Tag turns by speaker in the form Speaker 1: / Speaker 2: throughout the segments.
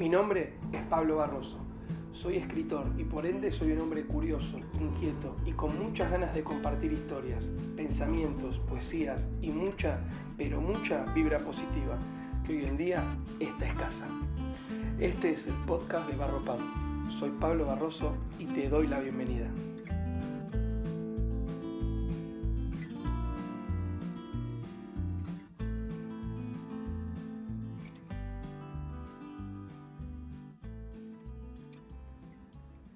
Speaker 1: Mi nombre es Pablo Barroso. Soy escritor y por ende soy un hombre curioso, inquieto y con muchas ganas de compartir historias, pensamientos, poesías y mucha, pero mucha vibra positiva, que hoy en día está escasa. Este es el podcast de Barro Pan. Soy Pablo Barroso y te doy la bienvenida.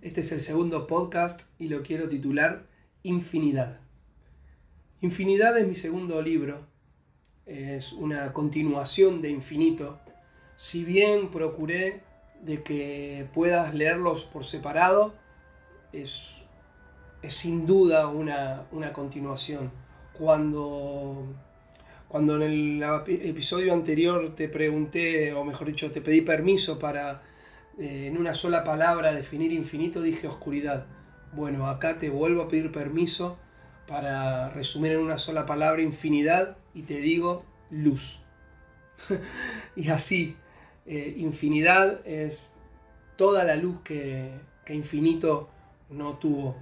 Speaker 1: Este es el segundo podcast y lo quiero titular Infinidad. Infinidad es mi segundo libro. Es una continuación de Infinito. Si bien procuré de que puedas leerlos por separado, es, es sin duda una, una continuación. Cuando, cuando en el episodio anterior te pregunté, o mejor dicho, te pedí permiso para eh, en una sola palabra definir infinito, dije oscuridad. Bueno, acá te vuelvo a pedir permiso para resumir en una sola palabra infinidad y te digo luz. y así, eh, infinidad es toda la luz que, infinito no tuvo.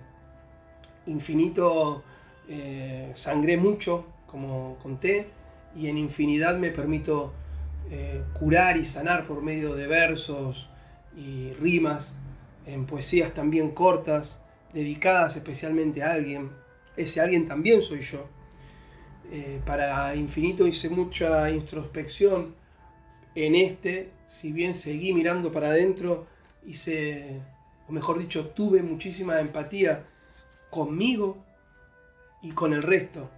Speaker 1: Infinito eh, sangré mucho, como conté, y en infinidad me permito curar y sanar por medio de versos, y rimas, en poesías también cortas, dedicadas especialmente a alguien. Ese alguien también soy yo. Eh, para Infinito hice mucha introspección. En este, si bien seguí mirando para adentro, hice, o mejor dicho, tuve muchísima empatía conmigo y con el resto.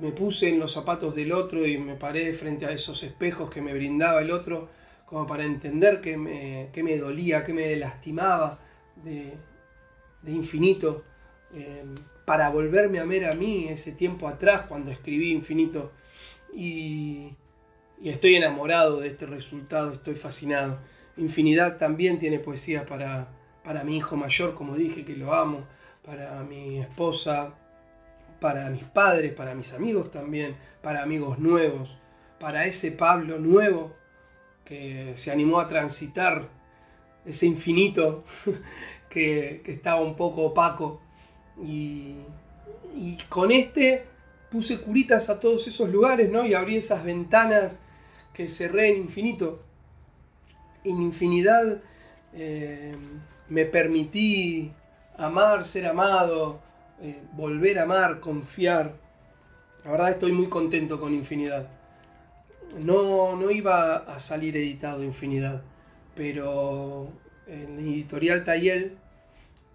Speaker 1: Me puse en los zapatos del otro y me paré frente a esos espejos que me brindaba el otro como para entender qué me, me dolía, qué me lastimaba de, infinito, eh, para volverme a ver a mí ese tiempo atrás cuando escribí infinito. Y, estoy enamorado de este resultado, estoy fascinado. Infinidad también tiene poesía para, para mi hijo mayor, como dije, que lo amo, para mi esposa, para mis padres, para mis amigos también, para amigos nuevos, para ese Pablo nuevo que se animó a transitar ese infinito que, estaba un poco opaco. Y, con este puse curitas a todos esos lugares, ¿no? Y abrí esas ventanas que cerré en infinito. En infinidad eh, me permití amar, ser amado, eh, volver a amar, confiar. La verdad estoy muy contento con infinidad no, no iba a salir editado Infinidad, pero en el editorial Tayel,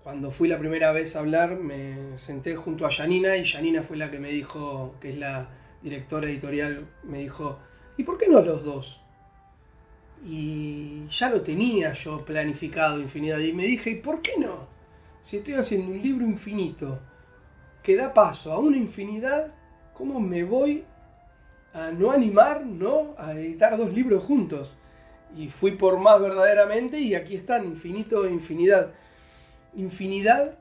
Speaker 1: cuando fui la primera vez a hablar, me senté junto a Janina y Janina fue la que me dijo, que es la directora editorial, me dijo, ¿y por qué no los dos? Y ya lo tenía yo planificado Infinidad y me dije, ¿y por qué no? Si estoy haciendo un libro infinito que da paso a una infinidad, ¿cómo me voy a no animar, ¿no? A editar dos libros juntos. Y fui por más verdaderamente y aquí están, infinito e infinidad. Infinidad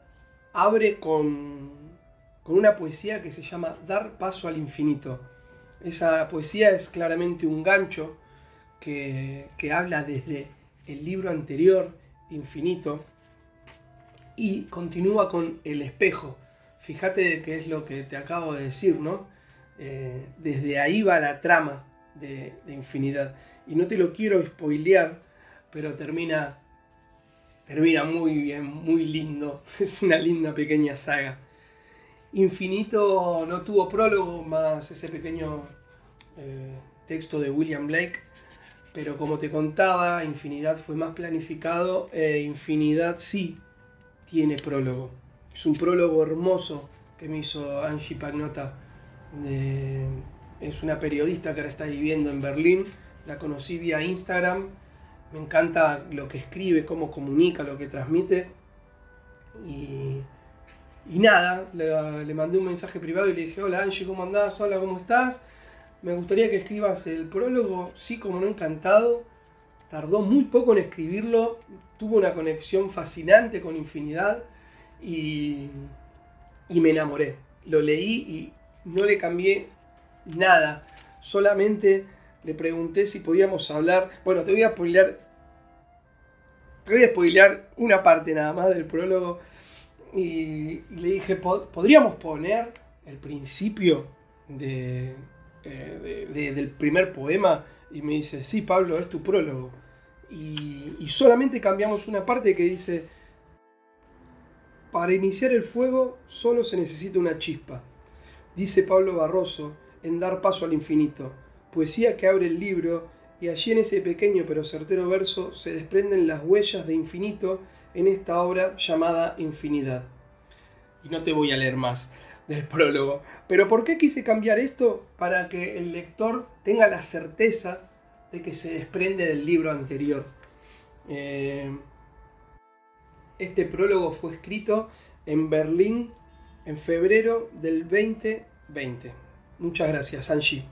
Speaker 1: abre con, con una poesía que se llama Dar paso al infinito. Esa poesía es claramente un gancho que, que habla desde el libro anterior, Infinito, y continúa con el espejo. Fíjate qué es lo que te acabo de decir, ¿no? Eh, desde ahí va la trama de, Infinidad. Y no te lo quiero spoilear, pero termina, termina muy bien, muy lindo. Es una linda pequeña saga. Infinito no tuvo prólogo más ese pequeño eh, texto de William Blake, pero como te contaba, Infinidad fue más planificado e Infinidad sí tiene prólogo. Es un prólogo hermoso que me hizo Angie Pagnota es una periodista que ahora está viviendo en Berlín. La conocí vía Instagram. Me encanta lo que escribe, cómo comunica, lo que transmite. Y, nada, le, mandé un mensaje privado y le dije, hola Angie, ¿cómo andás? Hola, ¿cómo estás? Me gustaría que escribas el prólogo. Sí, como no, encantado. Tardó muy poco en escribirlo. Tuvo una conexión fascinante con infinidad. Y, y me enamoré. Lo leí no le cambié nada, solamente le pregunté si podíamos hablar. Bueno, te voy a spoilear. Te voy a spoilear una parte nada más del prólogo. Y, le dije, ¿podríamos poner el principio de, eh, del primer poema? Y me dice, sí, Pablo, es tu prólogo. Y solamente cambiamos una parte que dice, para iniciar el fuego solo se necesita una chispa. Dice Pablo Barroso en Dar Paso al Infinito poesía que abre el libro y allí en ese pequeño pero certero verso se desprenden las huellas de infinito en esta obra llamada Infinidad. Y no te voy a leer más del prólogo. Pero ¿por qué quise cambiar esto? Para que el lector tenga la certeza de que se desprende del libro anterior. Eh, este prólogo fue escrito en Berlín en febrero del 2020. Muchas gracias, Angie.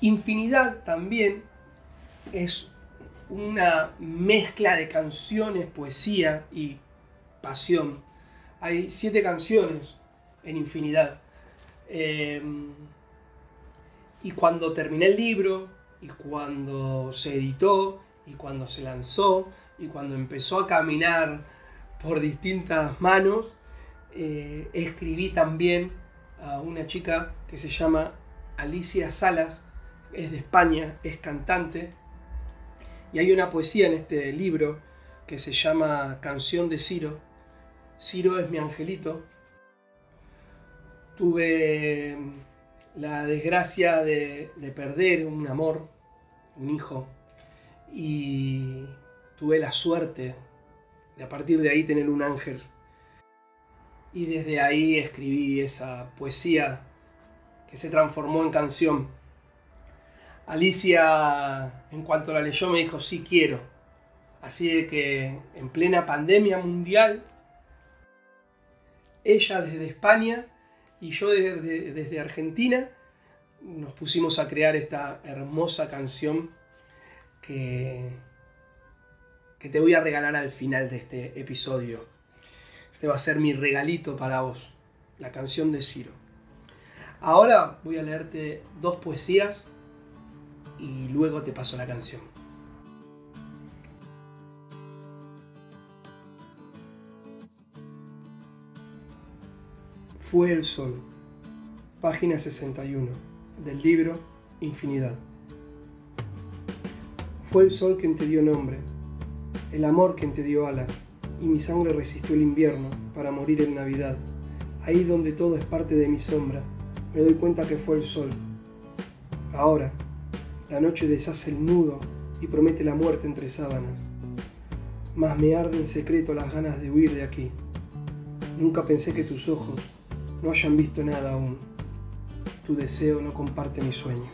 Speaker 1: Infinidad también es una mezcla de canciones, poesía y pasión. Hay siete canciones en Infinidad. Em, y cuando terminé el libro, y cuando se editó, y cuando se lanzó, y cuando empezó a caminar por distintas manos, eh, escribí también a una chica que se llama Alicia Salas, es de España, es cantante. Y hay una poesía en este libro que se llama Canción de Ciro. Ciro es mi angelito. Tuve la desgracia de, perder un amor, un hijo, y tuve la suerte de a partir de ahí tener un ángel. Y desde ahí escribí esa poesía que se transformó en canción. Alicia, en cuanto la leyó, me dijo, sí quiero. Así de que en plena pandemia mundial, ella desde España y yo desde, Argentina, nos pusimos a crear esta hermosa canción que, que te voy a regalar al final de este episodio. Este va a ser mi regalito para vos, la canción de Ciro. Ahora voy a leerte dos poesías y luego te paso la canción. Fue el sol, página 61, del libro Infinidad. Fue el sol quien te dio nombre, el amor quien te dio alas, y mi sangre resistió el invierno para morir en Navidad. Ahí donde todo es parte de mi sombra, me doy cuenta que fue el sol. Ahora, la noche deshace el nudo y promete la muerte entre sábanas. Mas me arden en secreto las ganas de huir de aquí. Nunca pensé que tus ojos no hayan visto nada aún. Tu deseo no comparte mi sueño.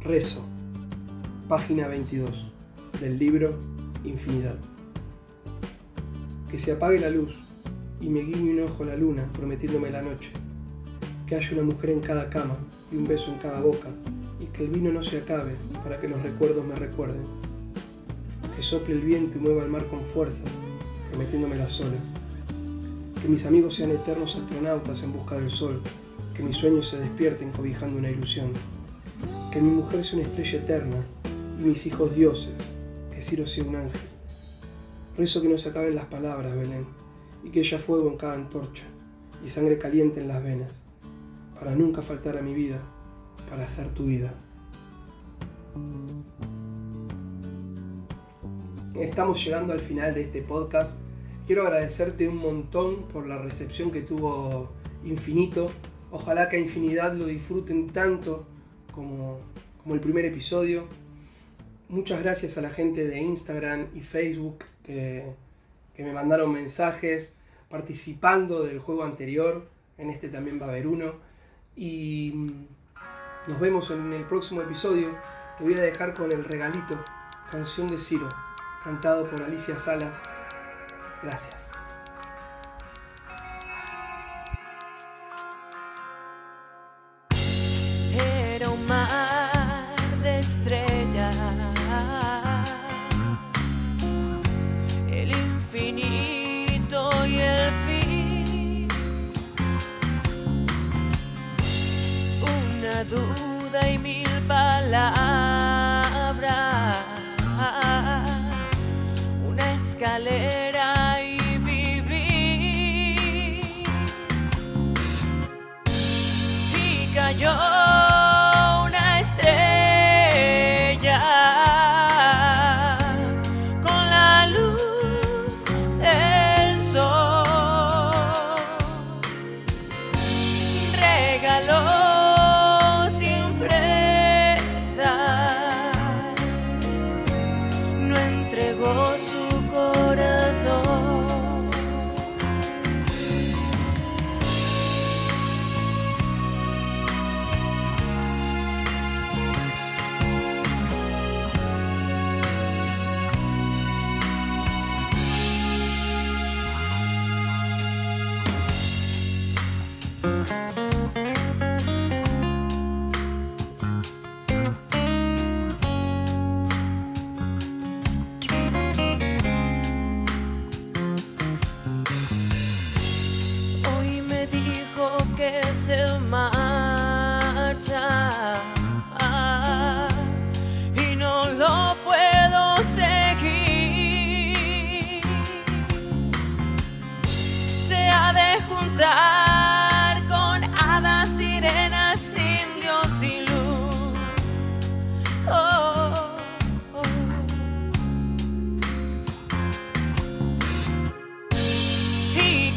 Speaker 1: Rezo, página 22 del libro Infinidad. Que se apague la luz y me guiñe un ojo la luna prometiéndome la noche. Que haya una mujer en cada cama y un beso en cada boca, y que el vino no se acabe para que los recuerdos me recuerden. Que sople el viento y mueva el mar con fuerza, remetiéndome las olas. Que mis amigos sean eternos astronautas en busca del sol, que mis sueños se despierten cobijando una ilusión. Que mi mujer sea una estrella eterna y mis hijos dioses, que Ciro un ángel. Rezo que no se acaben las palabras, Belén, y que haya fuego en cada antorcha y sangre caliente en las venas para nunca faltar a mi vida, para ser tu vida. Estamos llegando al final de este podcast. Quiero agradecerte un montón por la recepción que tuvo Infinito. Ojalá que a Infinidad lo disfruten tanto como, como el primer episodio. Muchas gracias a la gente de Instagram y Facebook que, que me mandaron mensajes participando del juego anterior. En este también va a haber uno. Y nos vemos en el próximo episodio. Te voy a dejar con el regalito, canción de Ciro, cantado por Alicia Salas. Gracias.
Speaker 2: Duda y mil palabras, una escalera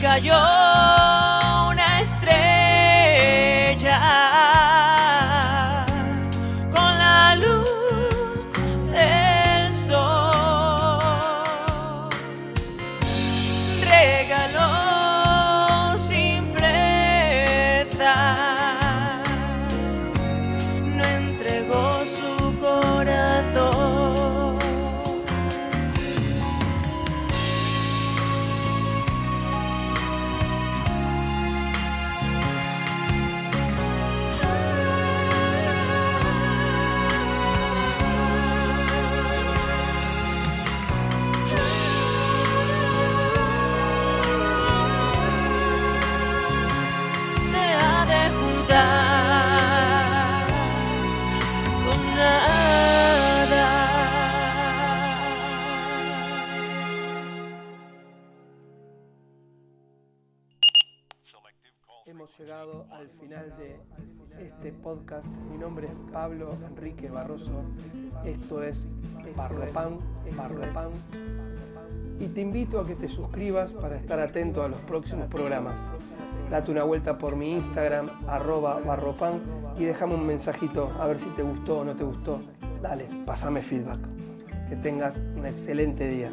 Speaker 2: cayó
Speaker 1: Hemos llegado al final de este podcast. Mi nombre es Pablo Enrique Barroso. Esto es Barropan, Barropan. Y te invito a que te suscribas para estar atento a los próximos programas. Date una vuelta por mi Instagram, arroba barropan, y déjame un mensajito a ver si te gustó o no te gustó. Dale, pásame feedback. Que tengas un excelente día.